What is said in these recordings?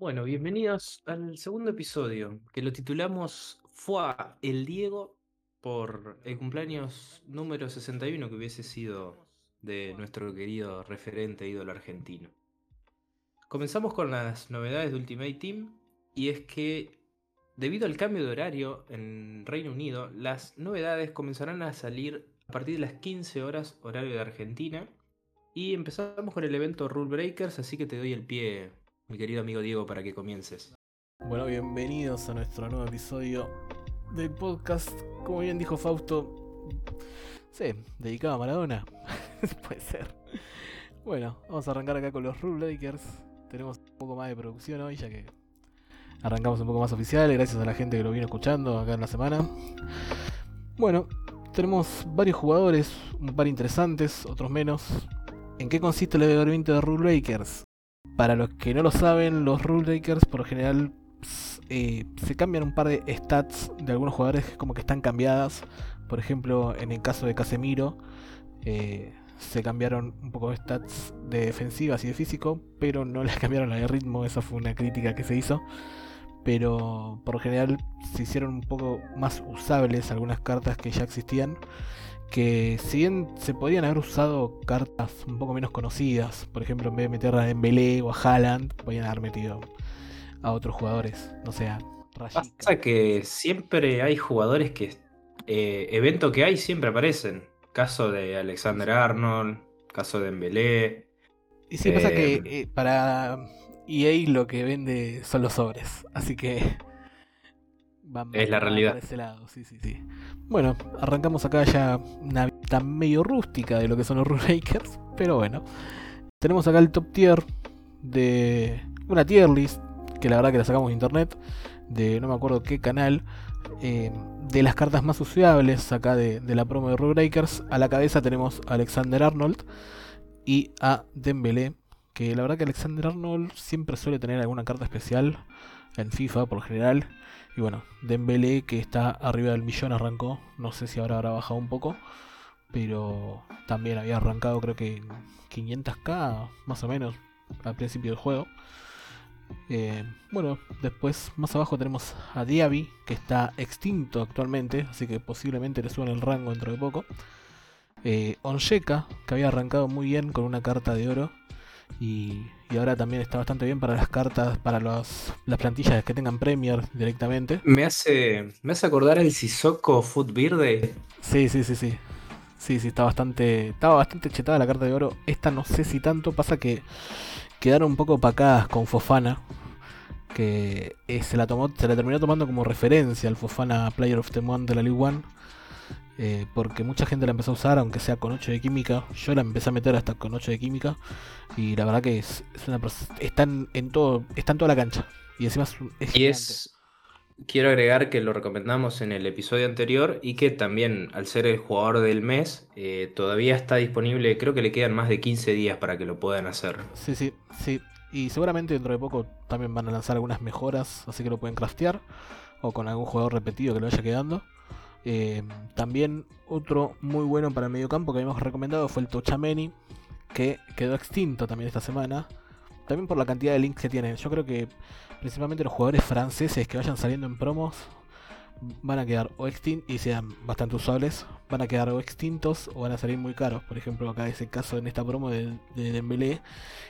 Bueno, bienvenidos al segundo episodio, que lo titulamos Fue el Diego por el cumpleaños número 61 que hubiese sido de nuestro querido referente ídolo argentino. Comenzamos con las novedades de Ultimate Team y es que debido al cambio de horario en Reino Unido, las novedades comenzarán a salir a partir de las 15 horas horario de Argentina y empezamos con el evento Rule Breakers, así que te doy el pie mi querido amigo Diego, para que comiences. Bueno, bienvenidos a nuestro nuevo episodio del podcast. Como bien dijo Fausto, sí, dedicado a Maradona. Puede ser. Bueno, vamos a arrancar acá con los Rule Breakers. Tenemos un poco más de producción hoy, ya que arrancamos un poco más oficial, gracias a la gente que lo vino escuchando acá en la semana. Bueno, tenemos varios jugadores, un par interesantes, otros menos. ¿En qué consiste el evento de Rule Breakers? Para los que no lo saben, los rule breakers por lo general eh, se cambian un par de stats de algunos jugadores como que están cambiadas. Por ejemplo, en el caso de Casemiro, eh, se cambiaron un poco de stats de defensivas y de físico, pero no les cambiaron la de ritmo. Esa fue una crítica que se hizo. Pero por lo general se hicieron un poco más usables algunas cartas que ya existían que si bien se podrían haber usado cartas un poco menos conocidas, por ejemplo, en vez de meter a Dembélé o a Haaland, podrían haber metido a otros jugadores, no sea, Pasa que siempre hay jugadores que eh, evento que hay siempre aparecen. Caso de Alexander Arnold, caso de Dembélé. Y sí, pasa que eh, eh, para EA lo que vende son los sobres, así que es la realidad. ese lado, sí, sí, sí. Bueno, arrancamos acá ya una vista medio rústica de lo que son los Rurakers, pero bueno. Tenemos acá el top tier de una tier list, que la verdad que la sacamos de internet, de no me acuerdo qué canal, eh, de las cartas más usables acá de, la promo de Breakers. A la cabeza tenemos a Alexander Arnold y a Dembélé, que la verdad que Alexander Arnold siempre suele tener alguna carta especial en FIFA por general. Y bueno, Dembélé que está arriba del millón arrancó, no sé si ahora habrá bajado un poco, pero también había arrancado creo que 500k más o menos al principio del juego. Eh, bueno, después más abajo tenemos a Diaby, que está extinto actualmente, así que posiblemente le suban el rango dentro de poco. Eh, Onsheka, que había arrancado muy bien con una carta de oro, y, ahora también está bastante bien para las cartas, para las plantillas que tengan Premier directamente. Me hace, me hace acordar el Sissoko Foot Verde. Sí, sí, sí, sí. Sí, sí, está bastante, estaba bastante chetada la carta de oro. Esta no sé si tanto, pasa que quedaron un poco opacadas con Fofana. Que eh, se la tomó, se la terminó tomando como referencia al Fofana Player of the Month de la League One. Eh, porque mucha gente la empezó a usar, aunque sea con 8 de química. Yo la empecé a meter hasta con 8 de química. Y la verdad que es, es una están en todo, está en toda la cancha. Y encima es, y es quiero agregar que lo recomendamos en el episodio anterior y que también al ser el jugador del mes eh, todavía está disponible, creo que le quedan más de 15 días para que lo puedan hacer. Sí, sí, sí. Y seguramente dentro de poco también van a lanzar algunas mejoras, así que lo pueden craftear o con algún jugador repetido que lo vaya quedando. Eh, también otro muy bueno para el mediocampo que habíamos recomendado fue el Tochameni, que quedó extinto también esta semana. También por la cantidad de links que tienen. Yo creo que principalmente los jugadores franceses que vayan saliendo en promos van a quedar o extintos y sean bastante usables. Van a quedar o extintos o van a salir muy caros. Por ejemplo, acá es el caso en esta promo de, de Dembélé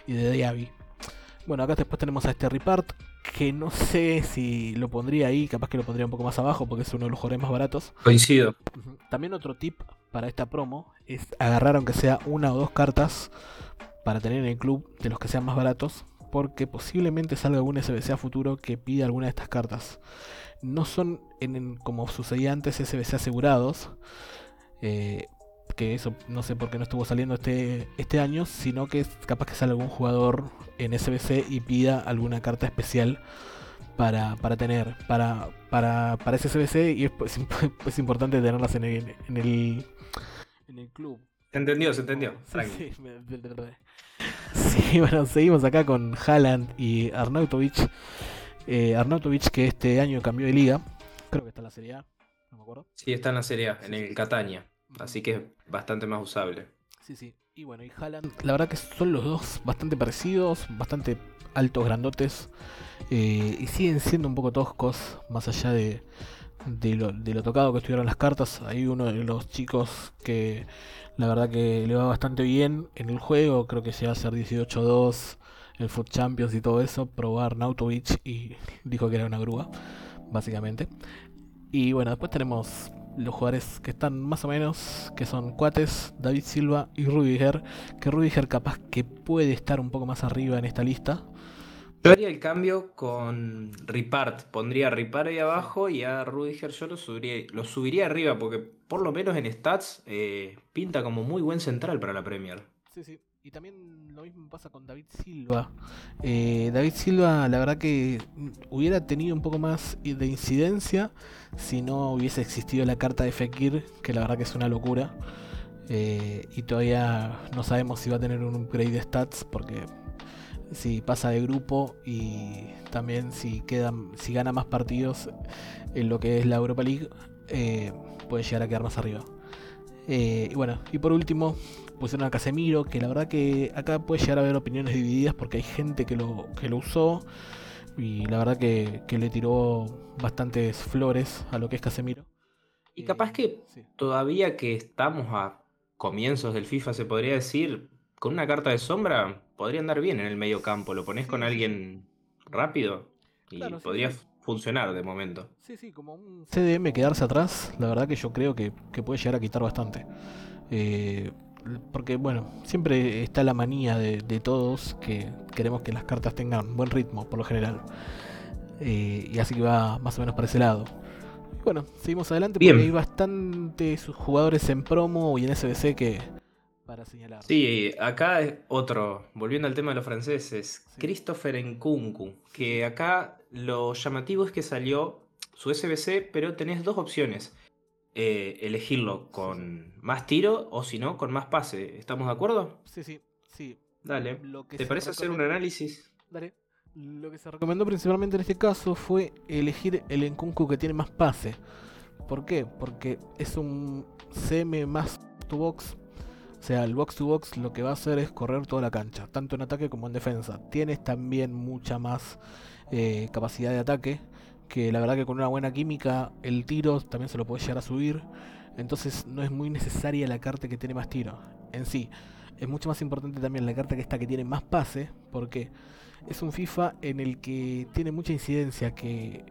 y de Diaby. Bueno, acá después tenemos a este Ripart, que no sé si lo pondría ahí, capaz que lo pondría un poco más abajo porque es uno de los jugadores más baratos. Coincido. También otro tip para esta promo es agarrar aunque sea una o dos cartas para tener en el club de los que sean más baratos, porque posiblemente salga algún SBC a futuro que pida alguna de estas cartas. No son en, como sucedía antes SBC asegurados, eh, que eso no sé por qué no estuvo saliendo este, este año, sino que capaz que sale algún jugador en SBC y pida alguna carta especial para, para tener, para, para, para ese SBC y es, pues, es importante tenerlas en el, en el, en el club. Se entendió, se entendió. Sí, sí, bueno, seguimos acá con Haaland y Arnautovic. Eh, Arnautovic que este año cambió de liga. Creo que está en la Serie A, no me acuerdo. Sí, está en la Serie A, en el Catania. Así que es bastante más usable. Sí, sí. Y bueno, y Haaland, la verdad que son los dos bastante parecidos, bastante altos, grandotes, eh, y siguen siendo un poco toscos, más allá de, de, lo, de lo tocado que estuvieron las cartas. Hay uno de los chicos que la verdad que le va bastante bien en el juego, creo que va a hacer 18-2, el Foot Champions y todo eso, probar Nautovich y dijo que era una grúa, básicamente. Y bueno, después tenemos los jugadores que están más o menos, que son Cuates, David Silva y Rudiger, que Rudiger capaz que puede estar un poco más arriba en esta lista. Yo haría el cambio con Ripart. Pondría a Ripart ahí abajo y a Rudiger yo lo subiría, lo subiría arriba porque por lo menos en stats eh, pinta como muy buen central para la Premier. Sí, sí. Y también lo mismo pasa con David Silva. Eh, David Silva, la verdad que hubiera tenido un poco más de incidencia si no hubiese existido la carta de Fekir, que la verdad que es una locura. Eh, y todavía no sabemos si va a tener un upgrade de stats porque si pasa de grupo y también si queda, si gana más partidos en lo que es la Europa League, eh, puede llegar a quedar más arriba. y bueno, y por último, pusieron a Casemiro, que la verdad que acá puede llegar a haber opiniones divididas porque hay gente que lo, que lo usó y la verdad que, le tiró bastantes flores a lo que es Casemiro. Y capaz que todavía que estamos a comienzos del FIFA, se podría decir, con una carta de sombra podría andar bien en el medio campo. Lo pones con alguien rápido y podría funcionar de momento. Sí, sí, como un CDM quedarse atrás, la verdad que yo creo que, que puede llegar a quitar bastante. Eh, porque bueno, siempre está la manía de, todos que queremos que las cartas tengan buen ritmo, por lo general. Eh, y así que va más o menos para ese lado. bueno, seguimos adelante porque hay bastantes jugadores en promo y en SBC que para señalar. Sí, acá es otro, volviendo al tema de los franceses, Christopher Nkunku, que acá lo llamativo es que salió su SBC, pero tenés dos opciones eh, elegirlo con más tiro o si no, con más pase. ¿Estamos de acuerdo? Sí, sí, sí. Dale. ¿Te parece hacer un análisis? Dale. Lo que se recomendó principalmente en este caso fue elegir el Enkunku que tiene más pase. ¿Por qué? Porque es un CM más to box. O sea, el box to box lo que va a hacer es correr toda la cancha, tanto en ataque como en defensa. Tienes también mucha más eh, capacidad de ataque que la verdad que con una buena química el tiro también se lo puede llegar a subir. Entonces no es muy necesaria la carta que tiene más tiro en sí. Es mucho más importante también la carta que está que tiene más pase, porque es un FIFA en el que tiene mucha incidencia que,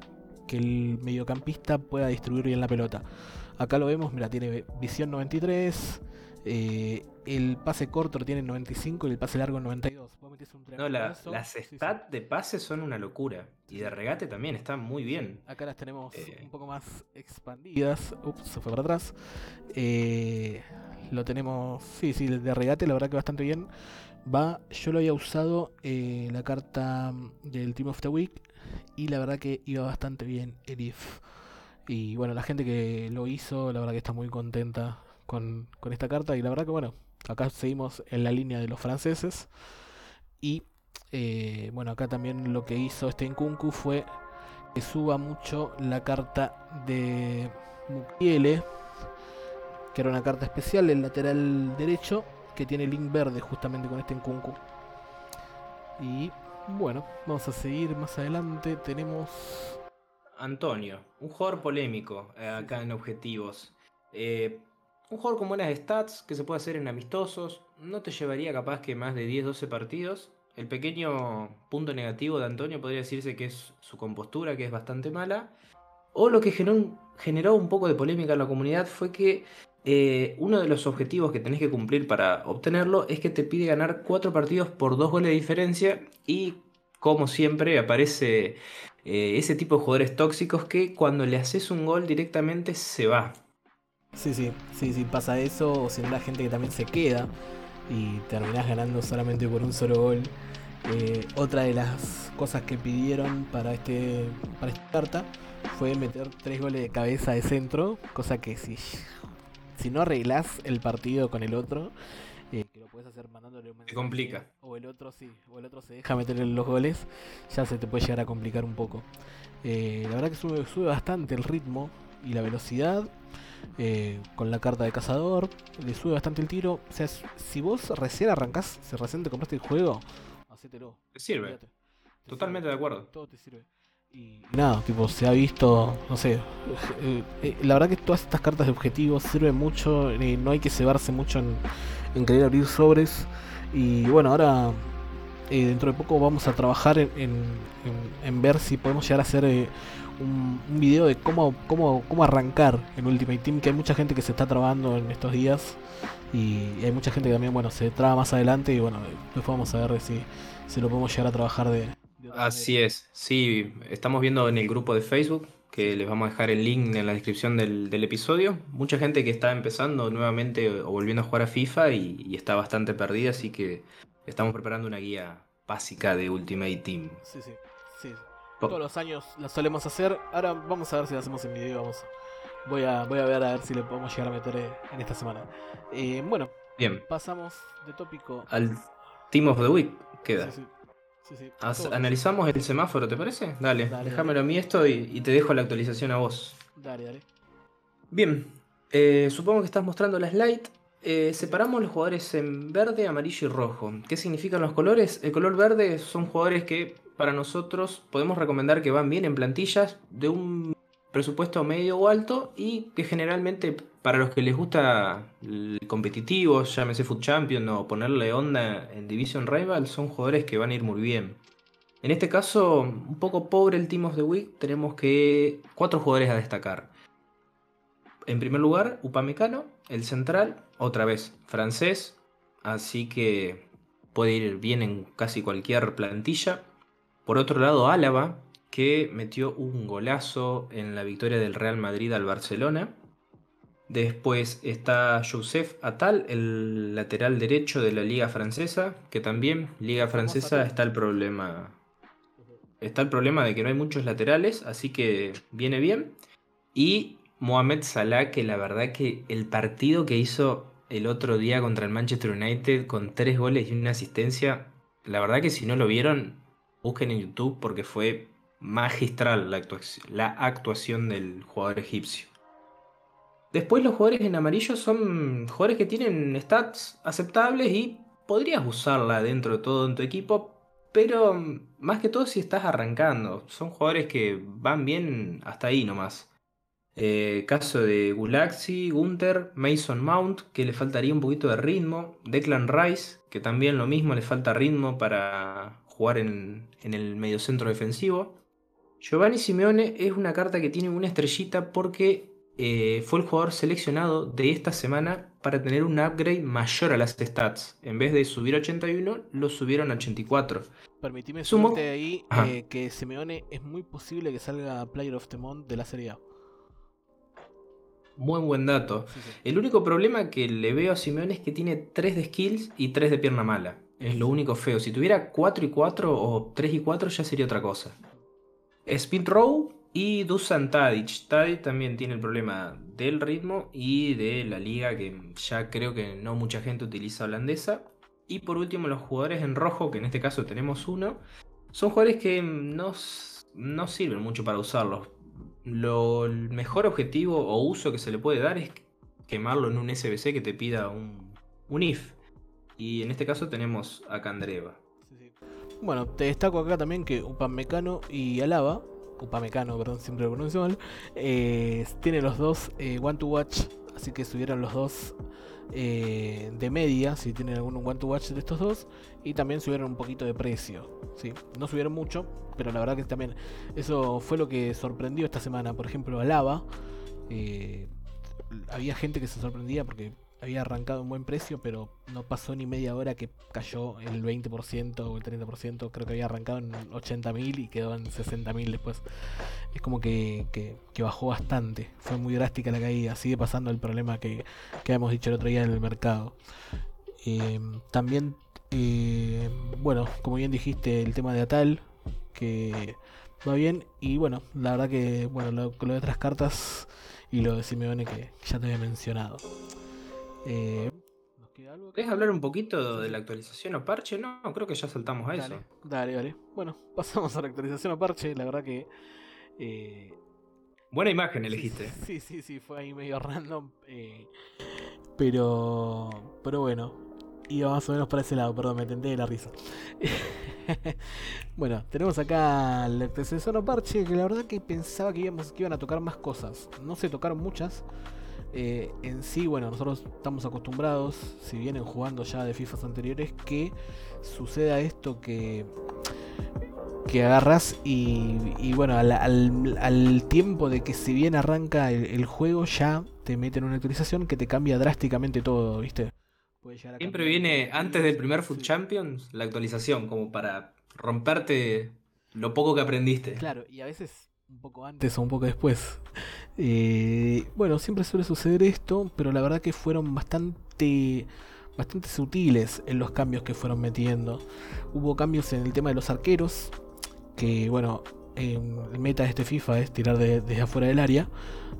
que el mediocampista pueda distribuir bien la pelota. Acá lo vemos, mira, tiene visión 93, eh, el pase corto lo tiene en 95 y el pase largo en 92. no, las stats de pase son una locura. Y de regate también están muy bien. Acá las tenemos eh. un poco más expandidas. Ups, se fue para atrás. Eh, lo tenemos. Sí, sí, de regate, la verdad que bastante bien. Va, yo lo había usado la carta del Team of the Week. Y la verdad que iba bastante bien el IF. Y bueno, la gente que lo hizo, la verdad que está muy contenta con, esta carta. Y la verdad que bueno, acá seguimos en la línea de los franceses. Y eh, bueno, acá también lo que hizo este Nkunku fue que suba mucho la carta de Mukiele, que era una carta especial, el lateral derecho, que tiene link verde justamente con este Nkunku. Y bueno, vamos a seguir más adelante. Tenemos. Antonio, un jugador polémico eh, acá en objetivos. Eh, un jugador con buenas stats que se puede hacer en amistosos. No te llevaría capaz que más de 10-12 partidos. El pequeño punto negativo de Antonio podría decirse que es su compostura, que es bastante mala. O lo que generó, un poco de polémica en la comunidad fue que eh, uno de los objetivos que tenés que cumplir para obtenerlo es que te pide ganar 4 partidos por 2 goles de diferencia. Y como siempre aparece eh, ese tipo de jugadores tóxicos que cuando le haces un gol directamente se va. Sí, sí, sí, sí, pasa eso, o si no la gente que también se queda y terminás ganando solamente por un solo gol. Eh, otra de las cosas que pidieron para este para esta carta fue meter tres goles de cabeza de centro, cosa que si, si no arreglás el partido con el otro, eh, que lo puedes hacer mandándole un mensaje. complica. O el otro sí, o el otro se deja meter los goles, ya se te puede llegar a complicar un poco. Eh, la verdad que sube, sube bastante el ritmo y la velocidad. Eh, con la carta de cazador, le sube bastante el tiro. O sea, si vos recién arrancás, si recién te compraste el juego, hacételo. Te sirve. Te Totalmente sirve, de acuerdo. Todo te sirve. Y nada, tipo, se ha visto, no sé, eh, eh, la verdad que todas estas cartas de objetivos sirven mucho, no hay que cebarse mucho en, en querer abrir sobres. Y bueno, ahora dentro de poco vamos a trabajar en, en- ver si podemos llegar a hacer un, un video de cómo, cómo, cómo arrancar en Ultimate Team, que hay mucha gente que se está trabando en estos días y, hay mucha gente que también, bueno, se traba más adelante y bueno, después vamos a ver si, si lo podemos llegar a trabajar de... Así manera. es, sí, estamos viendo en el grupo de Facebook, que les vamos a dejar el link en la descripción del, del episodio. Mucha gente que está empezando nuevamente o volviendo a jugar a FIFA y, y está bastante perdida, así que estamos preparando una guía básica de Ultimate Team. Sí, sí, Todos los años la solemos hacer. Ahora vamos a ver si lo hacemos en video. Vamos. Voy a, voy a ver a ver si le podemos llegar a meter eh, en esta semana. Eh, bueno, Bien, pasamos de tópico. al Team of the Week queda. Sí, sí. Analizamos el semáforo, ¿te parece? Dale, Dale, déjamelo a mí esto y, y te dejo la actualización a vos. Dale, dale. Bien, eh, supongo que estás mostrando la slide. Eh, separamos los jugadores en verde, amarillo y rojo. ¿Qué significan los colores? El color verde son jugadores que para nosotros podemos recomendar que van bien en plantillas de un presupuesto medio o alto y que generalmente para los que les gusta el competitivo, llámese Food Champion o ponerle onda en Division Rival, son jugadores que van a ir muy bien. En este caso, un poco pobre el Team of the Week, tenemos que cuatro jugadores a destacar. En primer lugar, Upamecano, el central, otra vez francés, así que puede ir bien en casi cualquier plantilla. Por otro lado, Álava, que metió un golazo en la victoria del Real Madrid al Barcelona. Después está Joseph Atal, el lateral derecho de la Liga Francesa, que también, Liga Francesa, está el problema. Está el problema de que no hay muchos laterales, así que viene bien. Y Mohamed Salah, que la verdad que el partido que hizo el otro día contra el Manchester United con tres goles y una asistencia, la verdad que si no lo vieron, busquen en YouTube porque fue magistral la actuación, del jugador egipcio. Después los jugadores en amarillo son jugadores que tienen stats aceptables y podrías usarla dentro de todo en tu equipo, pero más que todo si estás arrancando. Son jugadores que van bien hasta ahí nomás. Eh, caso de Gulaxi, Gunther, Mason Mount, que le faltaría un poquito de ritmo. Declan Rice, que también lo mismo le falta ritmo para jugar en, en el mediocentro defensivo. Giovanni Simeone es una carta que tiene una estrellita porque eh, fue el jugador seleccionado de esta semana para tener un upgrade mayor a las stats. En vez de subir a 81, lo subieron a 84. Permitime Sumo- sumarte ahí eh, que Simeone es muy posible que salga Player of the Month de la Serie A. Muy buen dato. Sí, sí. El único problema que le veo a Simeone es que tiene 3 de skills y 3 de pierna mala. Es lo único feo. Si tuviera 4 y 4 o 3 y 4 ya sería otra cosa. Speed Row y Dusan Tadic. Tadic también tiene el problema del ritmo y de la liga que ya creo que no mucha gente utiliza holandesa. Y por último los jugadores en rojo, que en este caso tenemos uno, son jugadores que no, no sirven mucho para usarlos. Lo, el mejor objetivo o uso que se le puede dar es quemarlo en un SBC que te pida un, un if. Y en este caso tenemos a Candreva. Bueno, te destaco acá también que Upamecano y Alaba, Upamecano, perdón, siempre lo pronuncio mal, eh, tienen los dos eh, One to Watch, así que subieron los dos eh, de media, si tienen algún One to Watch de estos dos, y también subieron un poquito de precio, ¿sí? No subieron mucho, pero la verdad que también eso fue lo que sorprendió esta semana, por ejemplo, Alaba, eh, había gente que se sorprendía porque había arrancado un buen precio, pero no pasó ni media hora que cayó el 20% o el 30%. Creo que había arrancado en 80.000 y quedó en 60.000 después. Es como que, que- bajó bastante. Fue muy drástica la caída. Sigue pasando el problema que, que habíamos dicho el otro día en el mercado. Eh, también, eh, bueno, como bien dijiste, el tema de Atal, que va bien. Y bueno, la verdad que, bueno, lo, lo de otras cartas y lo de Simeone que ya te había mencionado. Eh, ¿Nos queda algo? ¿Querés hablar un poquito de la actualización o parche? No, creo que ya saltamos a Dale, eso. dale, dale. Bueno, pasamos a la actualización a parche. La verdad que eh, Buena imagen elegiste. Sí, sí, sí, fue ahí medio random. Eh, pero, pero bueno, iba más o menos para ese lado, perdón, me tenté de la risa. bueno, tenemos acá el antecesor parche, que la verdad que pensaba que, íbamos, que iban a tocar más cosas. No se tocaron muchas. Eh, en sí, bueno, nosotros estamos acostumbrados, si vienen jugando ya de FIFAs anteriores, que suceda esto que que agarras y, bueno, al, tiempo de que si bien arranca el, juego ya te meten una actualización que te cambia drásticamente todo, ¿viste? Siempre viene antes del primer Food Champions la actualización, como para romperte lo poco que aprendiste. Claro, y a veces un poco antes o un poco después. Eh, bueno, siempre suele suceder esto, pero la verdad que fueron bastante bastante sutiles en los cambios que fueron metiendo. Hubo cambios en el tema de los arqueros, que bueno, el meta de este FIFA es tirar desde afuera del área.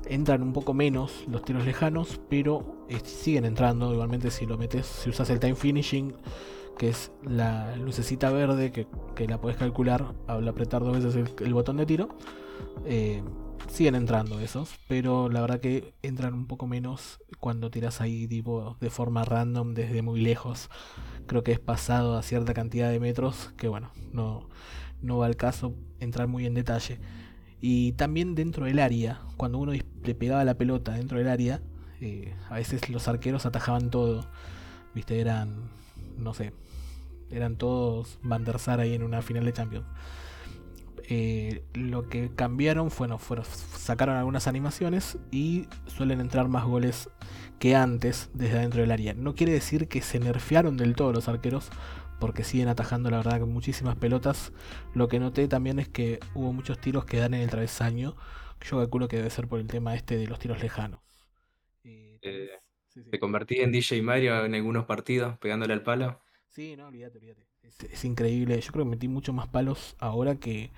Entran un poco menos los tiros lejanos, pero eh, siguen entrando. Igualmente si lo metes, si usas el time finishing, que es la lucecita verde que, la puedes calcular al apretar dos veces el, botón de tiro. Eh, siguen entrando esos, pero la verdad que entran un poco menos cuando tiras ahí tipo de forma random desde muy lejos. Creo que es pasado a cierta cantidad de metros que bueno, no, no va al caso entrar muy en detalle. Y también dentro del área, cuando uno le pegaba la pelota dentro del área, eh, a veces los arqueros atajaban todo. Viste, eran, no sé, eran todos Van der Sar ahí en una final de Champions. Eh, lo que cambiaron fue, no, fueron, sacaron algunas animaciones y suelen entrar más goles que antes desde adentro del área. No quiere decir que se nerfearon del todo los arqueros, porque siguen atajando la verdad muchísimas pelotas. Lo que noté también es que hubo muchos tiros que dan en el travesaño. Yo calculo que debe ser por el tema este de los tiros lejanos. Eh, ¿Te convertí en DJ Mario en algunos partidos pegándole al palo? Sí, no, olvídate, olvídate. Es, increíble. Yo creo que metí muchos más palos ahora que,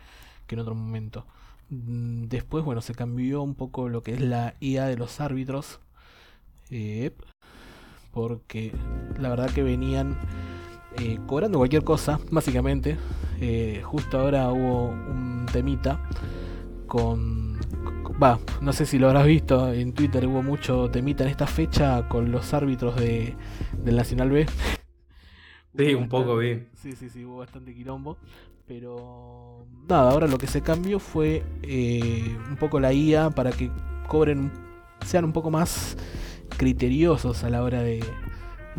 que en otro momento. Mm, después, bueno, se cambió un poco lo que es la IA de los árbitros. Eh, porque la verdad que venían eh, cobrando cualquier cosa, básicamente. Eh, justo ahora hubo un temita con... Va, no sé si lo habrás visto, en Twitter hubo mucho temita en esta fecha con los árbitros de, del Nacional B. Sí, un poco vi. Sí, sí, sí, hubo bastante quilombo. Pero nada, ahora lo que se cambió fue eh, un poco la IA para que cobren, sean un poco más criteriosos a la hora de,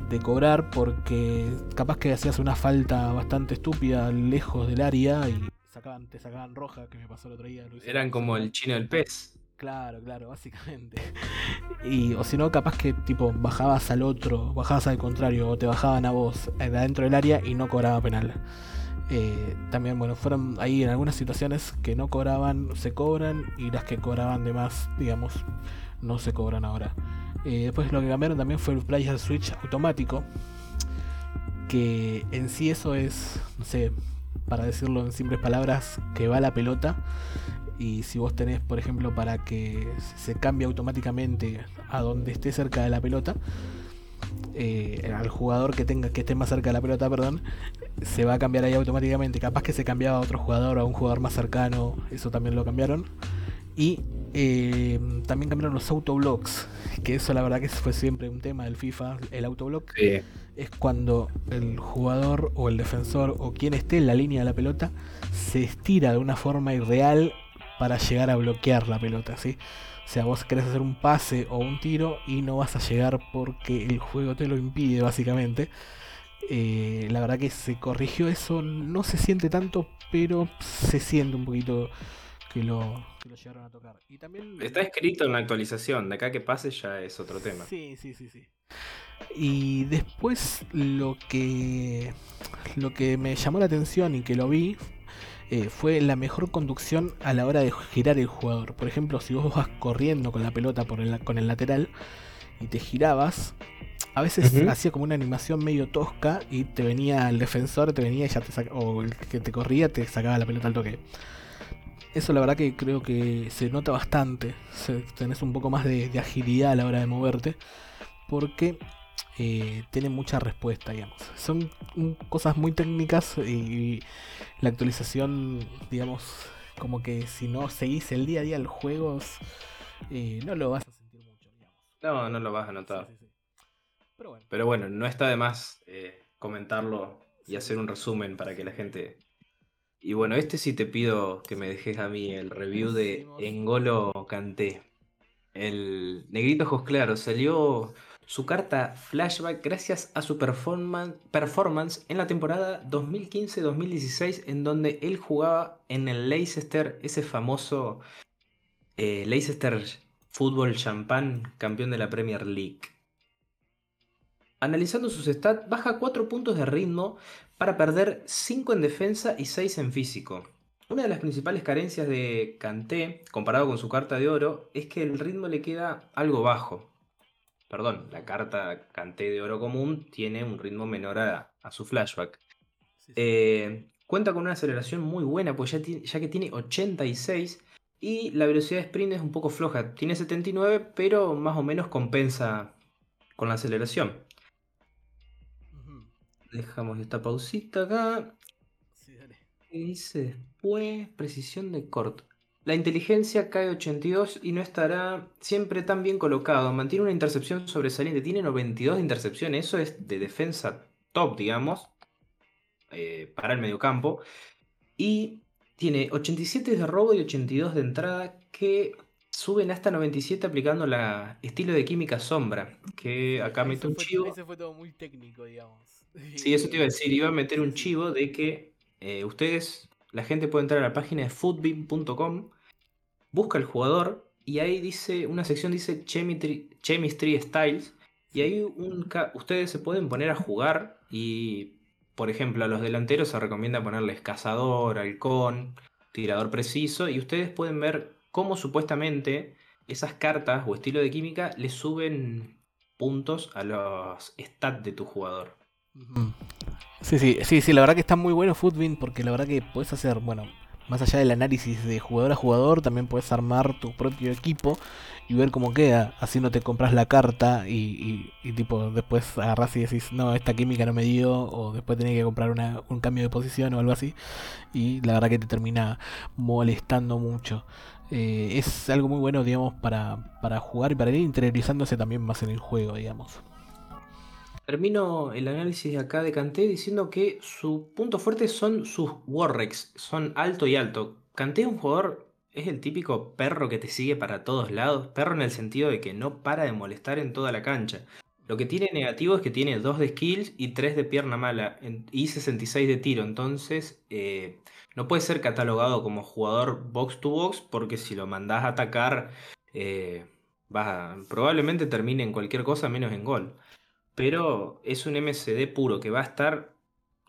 de cobrar porque capaz que hacías una falta bastante estúpida lejos del área y sacaban, te sacaban roja, que me pasó el otro día. Eran como el chino del pez. Claro, claro, básicamente. Y, o si no, capaz que tipo bajabas al otro, bajabas al contrario, o te bajaban a vos adentro del área y no cobraba penal. Eh, también, bueno, fueron ahí en algunas situaciones que no cobraban, se cobran, y las que cobraban de más, digamos, no se cobran ahora. Eh, después lo que cambiaron también fue el player switch automático. Que en sí eso es, no sé, para decirlo en simples palabras, que va la pelota. Y si vos tenés, por ejemplo, para que se cambie automáticamente a donde esté cerca de la pelota, eh, al jugador que tenga que esté más cerca de la pelota, perdón, se va a cambiar ahí automáticamente. Capaz que se cambiaba a otro jugador, a un jugador más cercano, eso también lo cambiaron. Y eh, también cambiaron los autoblocks, que eso la verdad que fue siempre un tema del FIFA. El autoblock es cuando el jugador o el defensor o quien esté en la línea de la pelota se estira de una forma irreal para llegar a bloquear la pelota, ¿sí? O sea, vos querés hacer un pase o un tiro y no vas a llegar porque el juego te lo impide, básicamente. Eh, la verdad que se corrigió eso, no se siente tanto, pero se siente un poquito que lo, llegaron a tocar. Y también... Está escrito en la actualización, de acá que pase ya es otro tema. Sí, sí, sí, sí. Y después lo que, lo que me llamó la atención y que lo vi eh, fue la mejor conducción a la hora de girar el jugador. Por ejemplo, si vos vas corriendo con la pelota por el, con el lateral y te girabas, a veces hacía como una animación medio tosca y te venía el defensor, te venía y ya te o el que te corría te sacaba la pelota al toque. Eso la verdad que creo que se nota bastante. tenés un poco más de, agilidad a la hora de moverte. Porque eh, tiene mucha respuesta, digamos. Son cosas muy técnicas y, la actualización, digamos, como que si no seguís el día a día los juegos, eh, no lo vas a sentir mucho, digamos. No, no lo vas a notar. Sí, sí, sí. Pero bueno. Pero bueno, no está de más eh, comentarlo y hacer un resumen para que la gente... Y bueno, este sí te pido que me dejes a mí el review de Engolo Kanté. El negrito ojos claros salió su carta flashback gracias a su performan- performance en la temporada 2015-2016 en donde él jugaba en el Leicester, ese famoso eh, Leicester Fútbol Champán, campeón de la Premier League. Analizando sus stats, baja 4 puntos de ritmo para perder 5 en defensa y 6 en físico. Una de las principales carencias de Kanté, comparado con su carta de oro, es que el ritmo le queda algo bajo. Perdón, la carta Kanté de oro común tiene un ritmo menor a, a su flashback. Sí, sí. Eh, cuenta con una aceleración muy buena, pues ya, ti- ya que tiene 86 y la velocidad de sprint es un poco floja. Tiene 79, pero más o menos compensa con la aceleración. Dejamos esta pausita acá. Sí, dale. ¿Qué dice después? Precisión de corto. La inteligencia cae 82 y no estará siempre tan bien colocado. Mantiene una intercepción sobresaliente. Tiene 92 de intercepción. Eso es de defensa top, digamos. eh, para el mediocampo. Y tiene 87 de robo y 82 de entrada que suben hasta 97 aplicando la estilo de química sombra. Que acá meto un fue, chivo. ese fue todo muy técnico, digamos. Sí, eso te iba a decir, iba a meter un chivo de que eh, ustedes, la gente puede entrar a la página de footbeam.com, busca el jugador y ahí dice, una sección dice Chemistry, Styles y ahí ustedes se pueden poner a jugar y, por ejemplo, a los delanteros se recomienda ponerles cazador, halcón, tirador preciso y ustedes pueden ver cómo supuestamente esas cartas o estilo de química le suben puntos a los stats de tu jugador. Sí, sí, sí, sí, la verdad que está muy bueno Footbin porque la verdad que puedes hacer, bueno, más allá del análisis de jugador a jugador, también puedes armar tu propio equipo y ver cómo queda. Así no te compras la carta y, y- tipo después agarras y decís, no, esta química no me dio, o después tenés que comprar una- un cambio de posición o algo así. Y la verdad que te termina molestando mucho. Eh, es algo muy bueno, digamos, para, para jugar y para ir interiorizándose también más en el juego, digamos. Termino el análisis de acá de Kanté diciendo que su punto fuerte son sus Warrex, son alto y alto. Kanté es un jugador, es el típico perro que te sigue para todos lados, perro en el sentido de que no para de molestar en toda la cancha. Lo que tiene negativo es que tiene 2 de skills y 3 de pierna mala y 66 de tiro, entonces eh, no puede ser catalogado como jugador box to box porque si lo mandás a atacar eh, probablemente termine en cualquier cosa menos en gol pero es un MCD puro que va a estar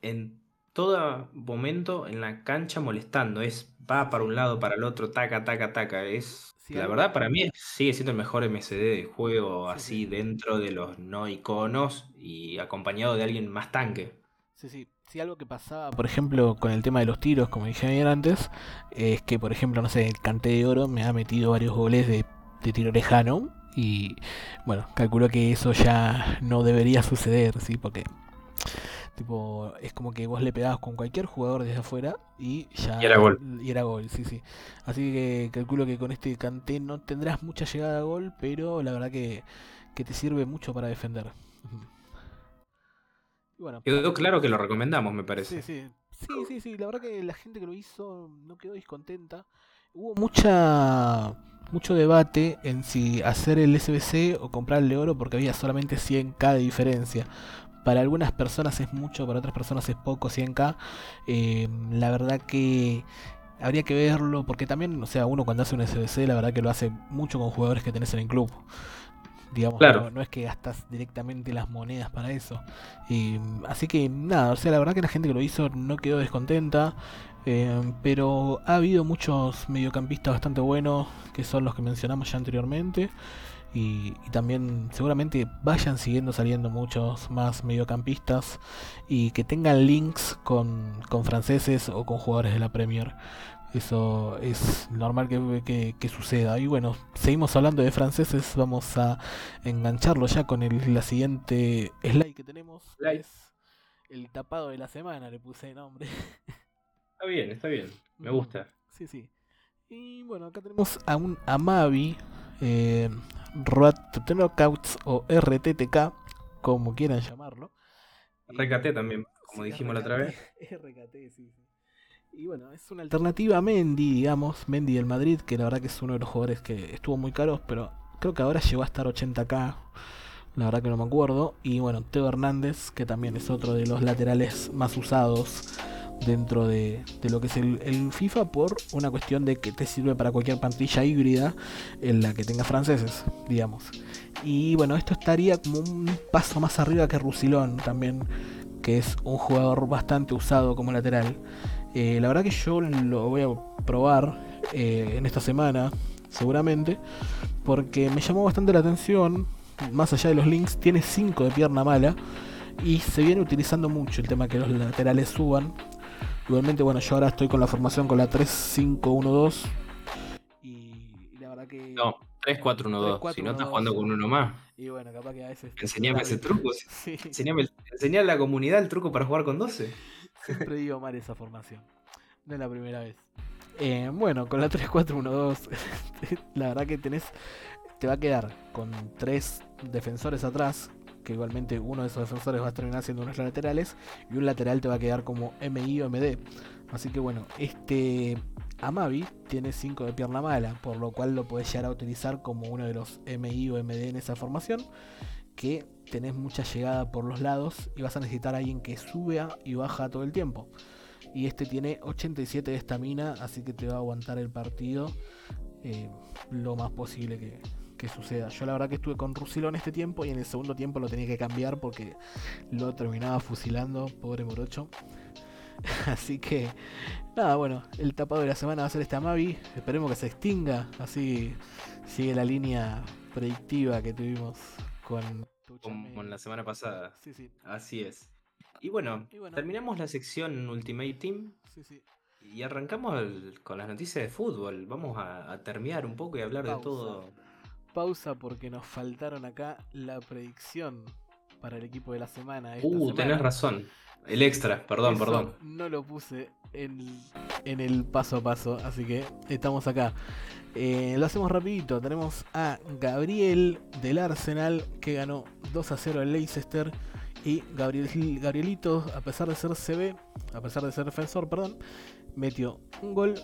en todo momento en la cancha molestando. Es va para un lado, para el otro, taca, taca, taca. Es Sí, la verdad para mí es- sigue siendo el mejor MCD de juego Sí, así sí. dentro de los no iconos y acompañado de alguien más tanque. Sí, sí. Sí, algo que pasaba, por ejemplo, con el tema de los tiros, como dije ayer antes, es que, por ejemplo, no sé, el Canté de Oro me ha metido varios goles de, de tiro lejano y, bueno, calculo que eso ya no debería suceder, ¿sí? Porque, tipo, es como que vos le pegabas con cualquier jugador desde afuera y ya... Y era gol. Y era gol, sí, sí. Así que calculo que con este Canté no tendrás mucha llegada a gol, pero la verdad que, que te sirve mucho para defender. Y bueno, Quedó claro que lo recomendamos, me parece. Sí, sí. Sí, sí, sí. La verdad que la gente que lo hizo no quedó descontenta. Hubo mucha mucho debate en si hacer el SBC o comprarle oro porque había solamente 100k de diferencia. Para algunas personas es mucho, para otras personas es poco 100k. Eh, la verdad que habría que verlo porque también, o sea, uno cuando hace un SBC, la verdad que lo hace mucho con jugadores que tenés en el club. Digamos, Claro. no, no es que gastas directamente las monedas para eso. Y, así que nada, o sea, la verdad que la gente que lo hizo no quedó descontenta. eh, pero ha habido muchos mediocampistas bastante buenos, que son los que mencionamos ya anteriormente. Y, y también seguramente vayan siguiendo saliendo muchos más mediocampistas y que tengan links con, con franceses o con jugadores de la Premier. Eso es normal que, que- que suceda. Y bueno, seguimos hablando de franceses. Vamos a engancharlo ya con el, la siguiente slide que tenemos. Slide. Es el tapado de la semana, le puse de nombre. Está bien, está bien. Me Ujú. gusta. Sí, sí. Y bueno, acá tenemos a un Amavi, eh, Road to Knockouts o RTTK, como quieran llamarlo. RKT también, como Sí, dijimos la otra vez. RKT, sí. Y bueno, es una alternativa a Mendy, digamos, Mendy del Madrid, que la verdad que es uno de los jugadores que estuvo muy caros, pero creo que ahora llegó a estar 80k, la verdad que no me acuerdo. Y bueno, Teo Hernández, que también es otro de los laterales más usados dentro de, de lo que es el, el FIFA por una cuestión de que te sirve para cualquier plantilla híbrida en la que tenga franceses, digamos. Y bueno, esto estaría como un paso más arriba que Rusilón también, que es un jugador bastante usado como lateral. Eh, la verdad que yo lo voy a probar eh, en esta semana, seguramente, porque me llamó bastante la atención, más allá de los links, tiene 5 de pierna mala y se viene utilizando mucho el tema que los laterales suban. Igualmente, bueno, yo ahora estoy con la formación con la 3-5-1-2 y, y la verdad que... No, 3-4-1-2. Si no estás 3-4-1-2, jugando con uno más, Y bueno, capaz que a veces... enseñame ese truco. Sí, Enseñame, enseñale a la comunidad el truco para jugar con 12. Siempre digo mal esa formación. No es la primera vez. Eh, bueno, con la 3-4-1-2, la verdad que tenés. Te va a quedar con tres defensores atrás. Que igualmente uno de esos defensores va a terminar siendo unos laterales. Y un lateral te va a quedar como MI o MD. Así que bueno, este Amavi tiene 5 de pierna mala. Por lo cual lo podés llegar a utilizar como uno de los MI o MD en esa formación. Que tenés mucha llegada por los lados. Y vas a necesitar a alguien que sube y baja todo el tiempo. Y este tiene 87 de estamina, así que te va a aguantar el partido eh, lo más posible que, que suceda. Yo la verdad que estuve con Rusilón este tiempo y en el segundo tiempo lo tenía que cambiar porque lo terminaba fusilando, pobre morocho. Así que, nada, bueno, el tapado de la semana va a ser este Amavi. Esperemos que se extinga, así sigue la línea predictiva que tuvimos con Como en la semana pasada. Sí, sí, Así es. Y bueno, Y bueno. terminamos la sección Ultimate Team sí, sí. y arrancamos el- con las noticias de fútbol. Vamos a, a terminar un poco y hablar de todo. pausa porque nos faltaron acá la predicción para el equipo de la semana. esta Uh, semana. tenés razón. El extra, perdón, Eso perdón. No lo puse en, en el paso a paso, así que estamos acá. Eh, lo hacemos rapidito. Tenemos a Gabriel del Arsenal que ganó 2 a 0 al Leicester. Y Gabriel, Gabrielito, a pesar de ser CB, a pesar de ser defensor, perdón, metió un gol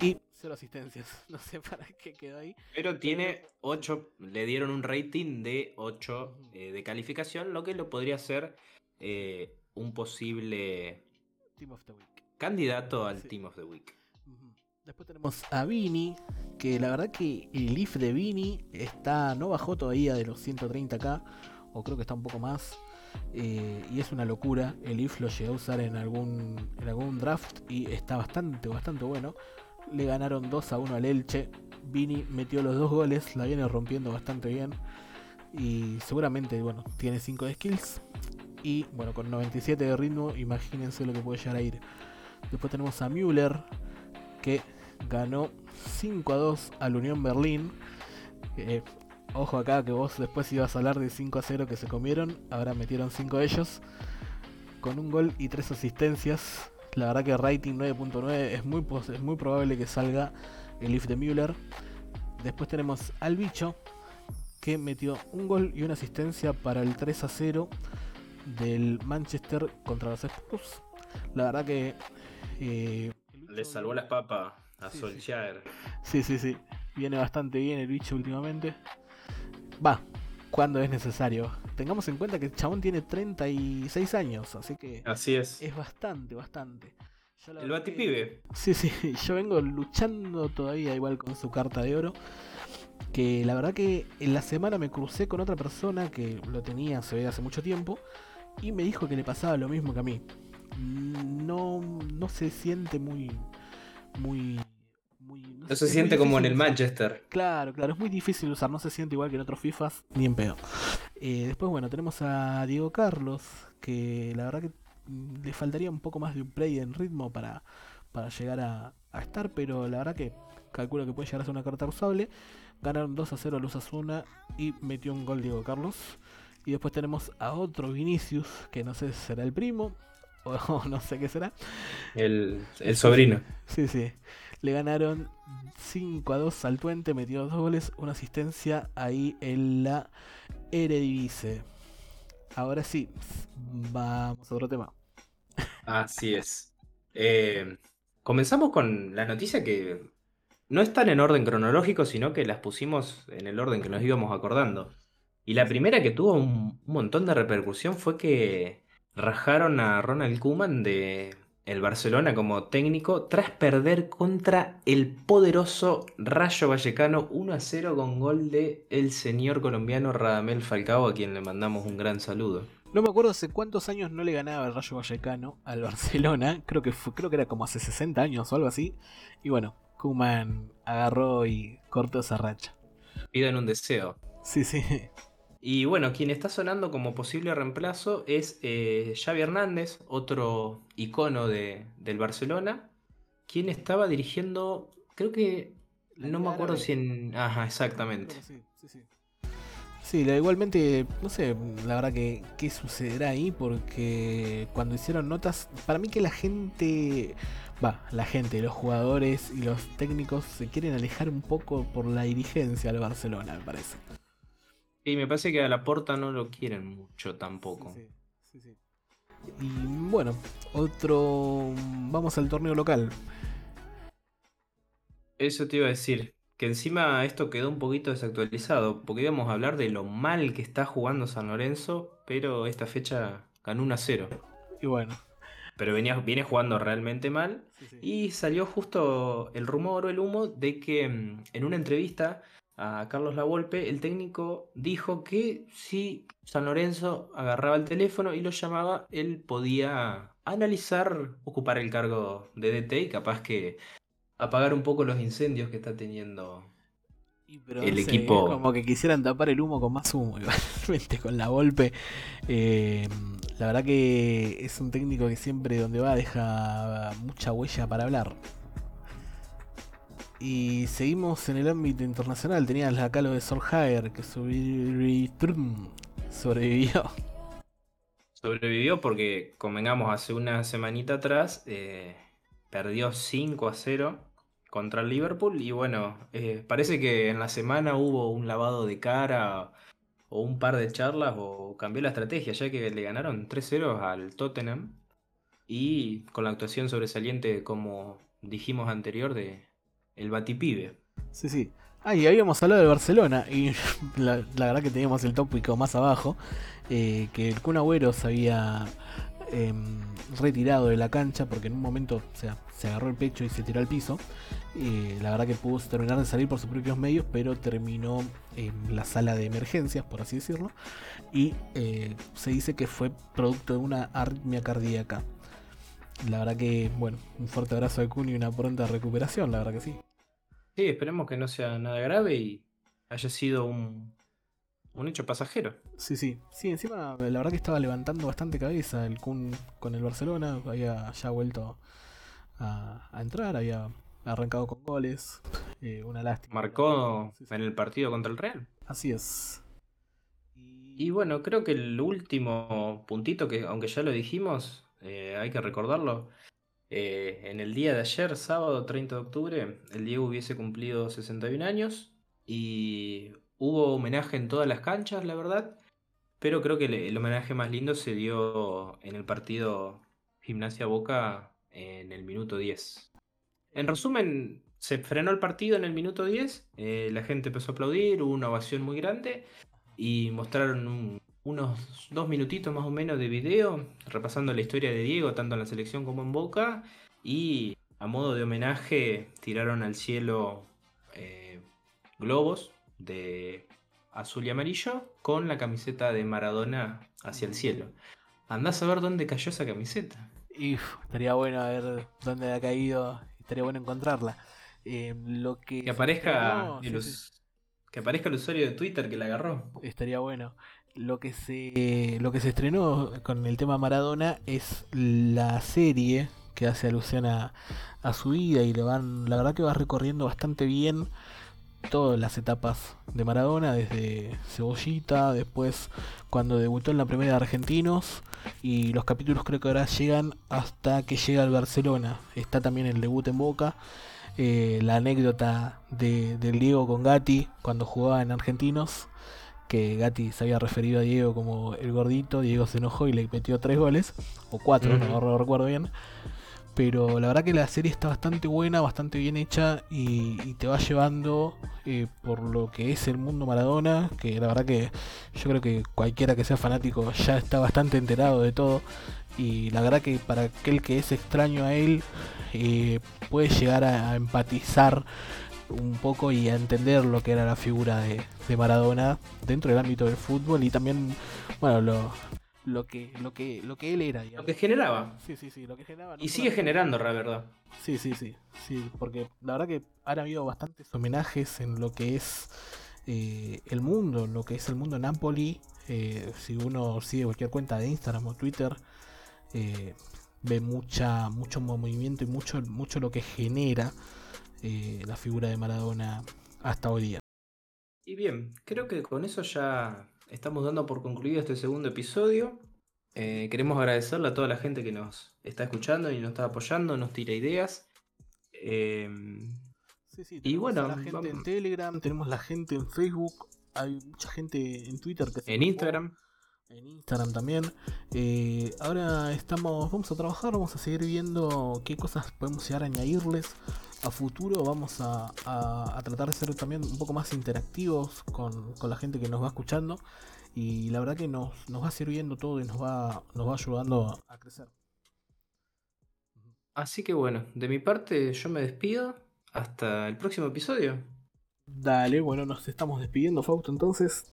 y cero asistencias. No sé para qué quedó ahí. Pero tiene 8, le dieron un rating de 8 Ujú. de calificación, lo que lo podría ser eh, un posible Team of the Week. candidato al Sí. Team of the Week. Después tenemos a Vini, que la verdad que el IF de Vini está no bajó todavía de los 130k, o creo que está un poco más. eh, y es una locura. El IF lo llegué a usar en algún, en algún draft y está bastante, bastante bueno. Le ganaron 2 a 1 al Elche. Vini metió los dos goles, la viene rompiendo bastante bien. Y seguramente, bueno, tiene 5 de skills. Y bueno, con 97 de ritmo, imagínense lo que puede llegar a ir. Después tenemos a Müller, que ganó 5 a 2 al Unión Berlín. Eh, ojo acá que vos después ibas a hablar de 5 a 0 que se comieron. Ahora metieron 5 ellos. Con un gol y 3 asistencias. La verdad que rating 9.9 es muy, es muy probable que salga el if de Müller. Después tenemos al bicho que metió un gol y una asistencia para el 3 a 0 del Manchester contra los Spurs. La verdad que eh, Le salvó las papas a Sí, sí. Solskjaer. Sí, sí, sí. Viene bastante bien el bicho últimamente. Va, cuando es necesario. Tengamos en cuenta que el chabón tiene 36 años, así que Así es. es bastante, bastante. El que- batipibe. Sí, sí, yo vengo luchando todavía igual con su carta de oro. Que la verdad que en la semana me crucé con otra persona que lo tenía, se ve hace mucho tiempo. Y me dijo que le pasaba lo mismo que a mí. No, no se siente muy. Muy. muy No sé, se siente como en el. Manchester. Claro, claro, es muy difícil usar, no se siente igual que en otros FIFAs, ni en pedo. Eh, después, bueno, tenemos a Diego Carlos, que la verdad que le faltaría un poco más de un play en ritmo para, para llegar a, a estar, pero la verdad que calculo que puede llegar a ser una carta usable. Ganaron 2 a 0 a Luz Asuna y metió un gol Diego Carlos. Y después tenemos a otro Vinicius, que no sé si será el primo o no sé qué será. El, el sobrino. Sí, sí. Le ganaron 5 a 2 al Twente, metió dos goles, una asistencia ahí en la Eredivisie. Ahora sí, vamos a otro tema. Así es. Eh, comenzamos con la noticia que no están en orden cronológico, sino que las pusimos en el orden que nos íbamos acordando. Y la primera que tuvo un, un montón de repercusión fue que rajaron a Ronald Koeman de el Barcelona como técnico tras perder contra el poderoso Rayo Vallecano 1 a 0 con gol de el señor colombiano Radamel Falcao, a quien le mandamos un gran saludo. No me acuerdo hace cuántos años no le ganaba el Rayo Vallecano al Barcelona. Creo que fue, creo que era como hace 60 años o algo así. Y bueno, Kuman agarró y cortó esa racha. Pidan un deseo. Sí, sí. Y bueno, quien está sonando como posible reemplazo es eh, Xavi Hernández, otro icono de, del Barcelona, quien estaba dirigiendo, creo que, no me acuerdo si en... Ajá, exactamente. Sí, sí, sí. Sí, igualmente, no sé, la verdad que qué sucederá ahí, porque cuando hicieron notas, para mí que la gente, va, la gente, los jugadores y los técnicos se quieren alejar un poco por la dirigencia del Barcelona, me parece. Y me parece que a la porta no lo quieren mucho tampoco. Sí, sí, sí. Y bueno, otro. Vamos al torneo local. Eso te iba a decir. Que encima esto quedó un poquito desactualizado. Porque íbamos a hablar de lo mal que está jugando San Lorenzo. Pero esta fecha ganó 1 a 0. Y bueno. Pero venía, viene jugando realmente mal. Sí, sí. Y salió justo el rumor o el humo de que mm, en una entrevista a Carlos Lavolpe, el técnico dijo que si San Lorenzo agarraba el teléfono y lo llamaba, él podía analizar, ocupar el cargo de DT y capaz que apagar un poco los incendios que está teniendo. Y pero El equipo- como que quisieran tapar el humo con más humo, igualmente con la golpe. Eh, la verdad que es un técnico que siempre donde va deja mucha huella para hablar. Y seguimos en el ámbito internacional. Tenías acá lo de Solskjaer que sobrevi- sobrevivió. Sobrevivió porque, convengamos, hace una semanita atrás eh, perdió 5 a 0 contra el Liverpool y bueno, eh, parece que en la semana hubo un lavado de cara o un par de charlas o cambió la estrategia, ya que le ganaron 3-0 al Tottenham y con la actuación sobresaliente, como dijimos anterior, de el Batipibe. Sí, sí. Ah, y habíamos hablado de Barcelona y la, verdad que teníamos el tópico más abajo, eh, que el Kun Agüero se había em, retirado de la cancha porque en un momento o sea, se agarró el pecho y se tiró al piso. Eh, la verdad que pudo terminar de salir por sus propios medios, pero terminó en la sala de emergencias, por así decirlo, y eh, se dice que fue producto de una arritmia cardíaca. La verdad que, bueno, un fuerte abrazo al Kun y una pronta recuperación, la verdad que sí. Sí, esperemos que no sea nada grave y haya sido un, un hecho pasajero. Sí, sí. Sí, encima la verdad que estaba levantando bastante cabeza el Kun con el Barcelona. Había ya vuelto a, a entrar, había arrancado con goles. eh, una lástima. Marcó Sí, sí. en el partido contra el Real. Así es. Y bueno, creo que el último puntito, que aunque ya lo dijimos, eh, hay que recordarlo. Eh, en el día de ayer, sábado 30 de octubre, el Diego hubiese cumplido 61 años y hubo homenaje en todas las canchas, la verdad. Pero creo que el, homenaje más lindo se dio en el partido Gimnasia Boca en el minuto 10. En resumen, se frenó el partido en el minuto 10, eh, la gente empezó a aplaudir, hubo una ovación muy grande y mostraron un- unos dos minutitos más o menos de video repasando la historia de Diego, tanto en la selección como en Boca, y a modo de homenaje tiraron al cielo eh, globos de azul y amarillo con la camiseta de Maradona hacia el cielo. Andás a ver dónde cayó esa camiseta. Y uf, estaría bueno a ver dónde ha caído. Estaría bueno encontrarla. Eh, lo que, Que aparezca, estrenó- el sí, us- sí, que aparezca el usuario de Twitter que la agarró. estaría bueno. Lo que se lo que se estrenó con el tema Maradona es la serie que hace alusión a, a su vida y lo van, la verdad que va recorriendo bastante bien todas las etapas de Maradona, desde Cebollita, después cuando debutó en la primera de Argentinos, y los capítulos creo que ahora llegan hasta que llega al Barcelona. Está también el debut en Boca, eh, la anécdota de, del Diego con Gatti cuando jugaba en Argentinos, que Gatti se había referido a Diego como el gordito, Diego se enojó y le metió tres goles, o cuatro, no, no recuerdo bien. Pero la verdad que la serie está bastante buena, bastante bien hecha y, y te va llevando eh, por lo que es el mundo Maradona, que la verdad que yo creo que cualquiera que sea fanático ya está bastante enterado de todo. Y la verdad que para aquel que es extraño a él, eh, puede llegar a, a empatizar un poco y a entender lo que era la figura de, de Maradona dentro del ámbito del fútbol y también, bueno, lo, lo que lo que lo que él era, Lo que generaba. Sí, sí, sí, lo que generaba. no Y sigue generando, la verdad. Sí, sí, sí, sí, porque la verdad que han habido bastantes homenajes en lo que es eh, el mundo, en lo que es el mundo Napoli. Eh, si uno sigue cualquier cuenta de Instagram o Twitter, eh, ve mucha, mucho movimiento y mucho, mucho lo que genera eh, la figura de Maradona hasta hoy día. Y bien, creo que con eso ya estamos dando por concluido este segundo episodio. Eh, queremos agradecerle a toda la gente que nos está escuchando y nos está apoyando, nos tira ideas. Eh, Sí, sí, Y bueno, a la gente en Telegram, tenemos la gente en Facebook, hay mucha gente en Twitter que en. Instagram. en Instagram también. Eh, ahora estamos, vamos a trabajar, vamos a seguir viendo qué cosas podemos llegar a añadirles a futuro. Vamos a, a- a tratar de ser también un poco más interactivos con, con la gente que nos va escuchando. Y la verdad que nos, nos va sirviendo todo y nos va, nos va ayudando a crecer. Así que bueno, de mi parte yo me despido. Hasta el próximo episodio. Dale, bueno, nos estamos despidiendo, Fausto, entonces.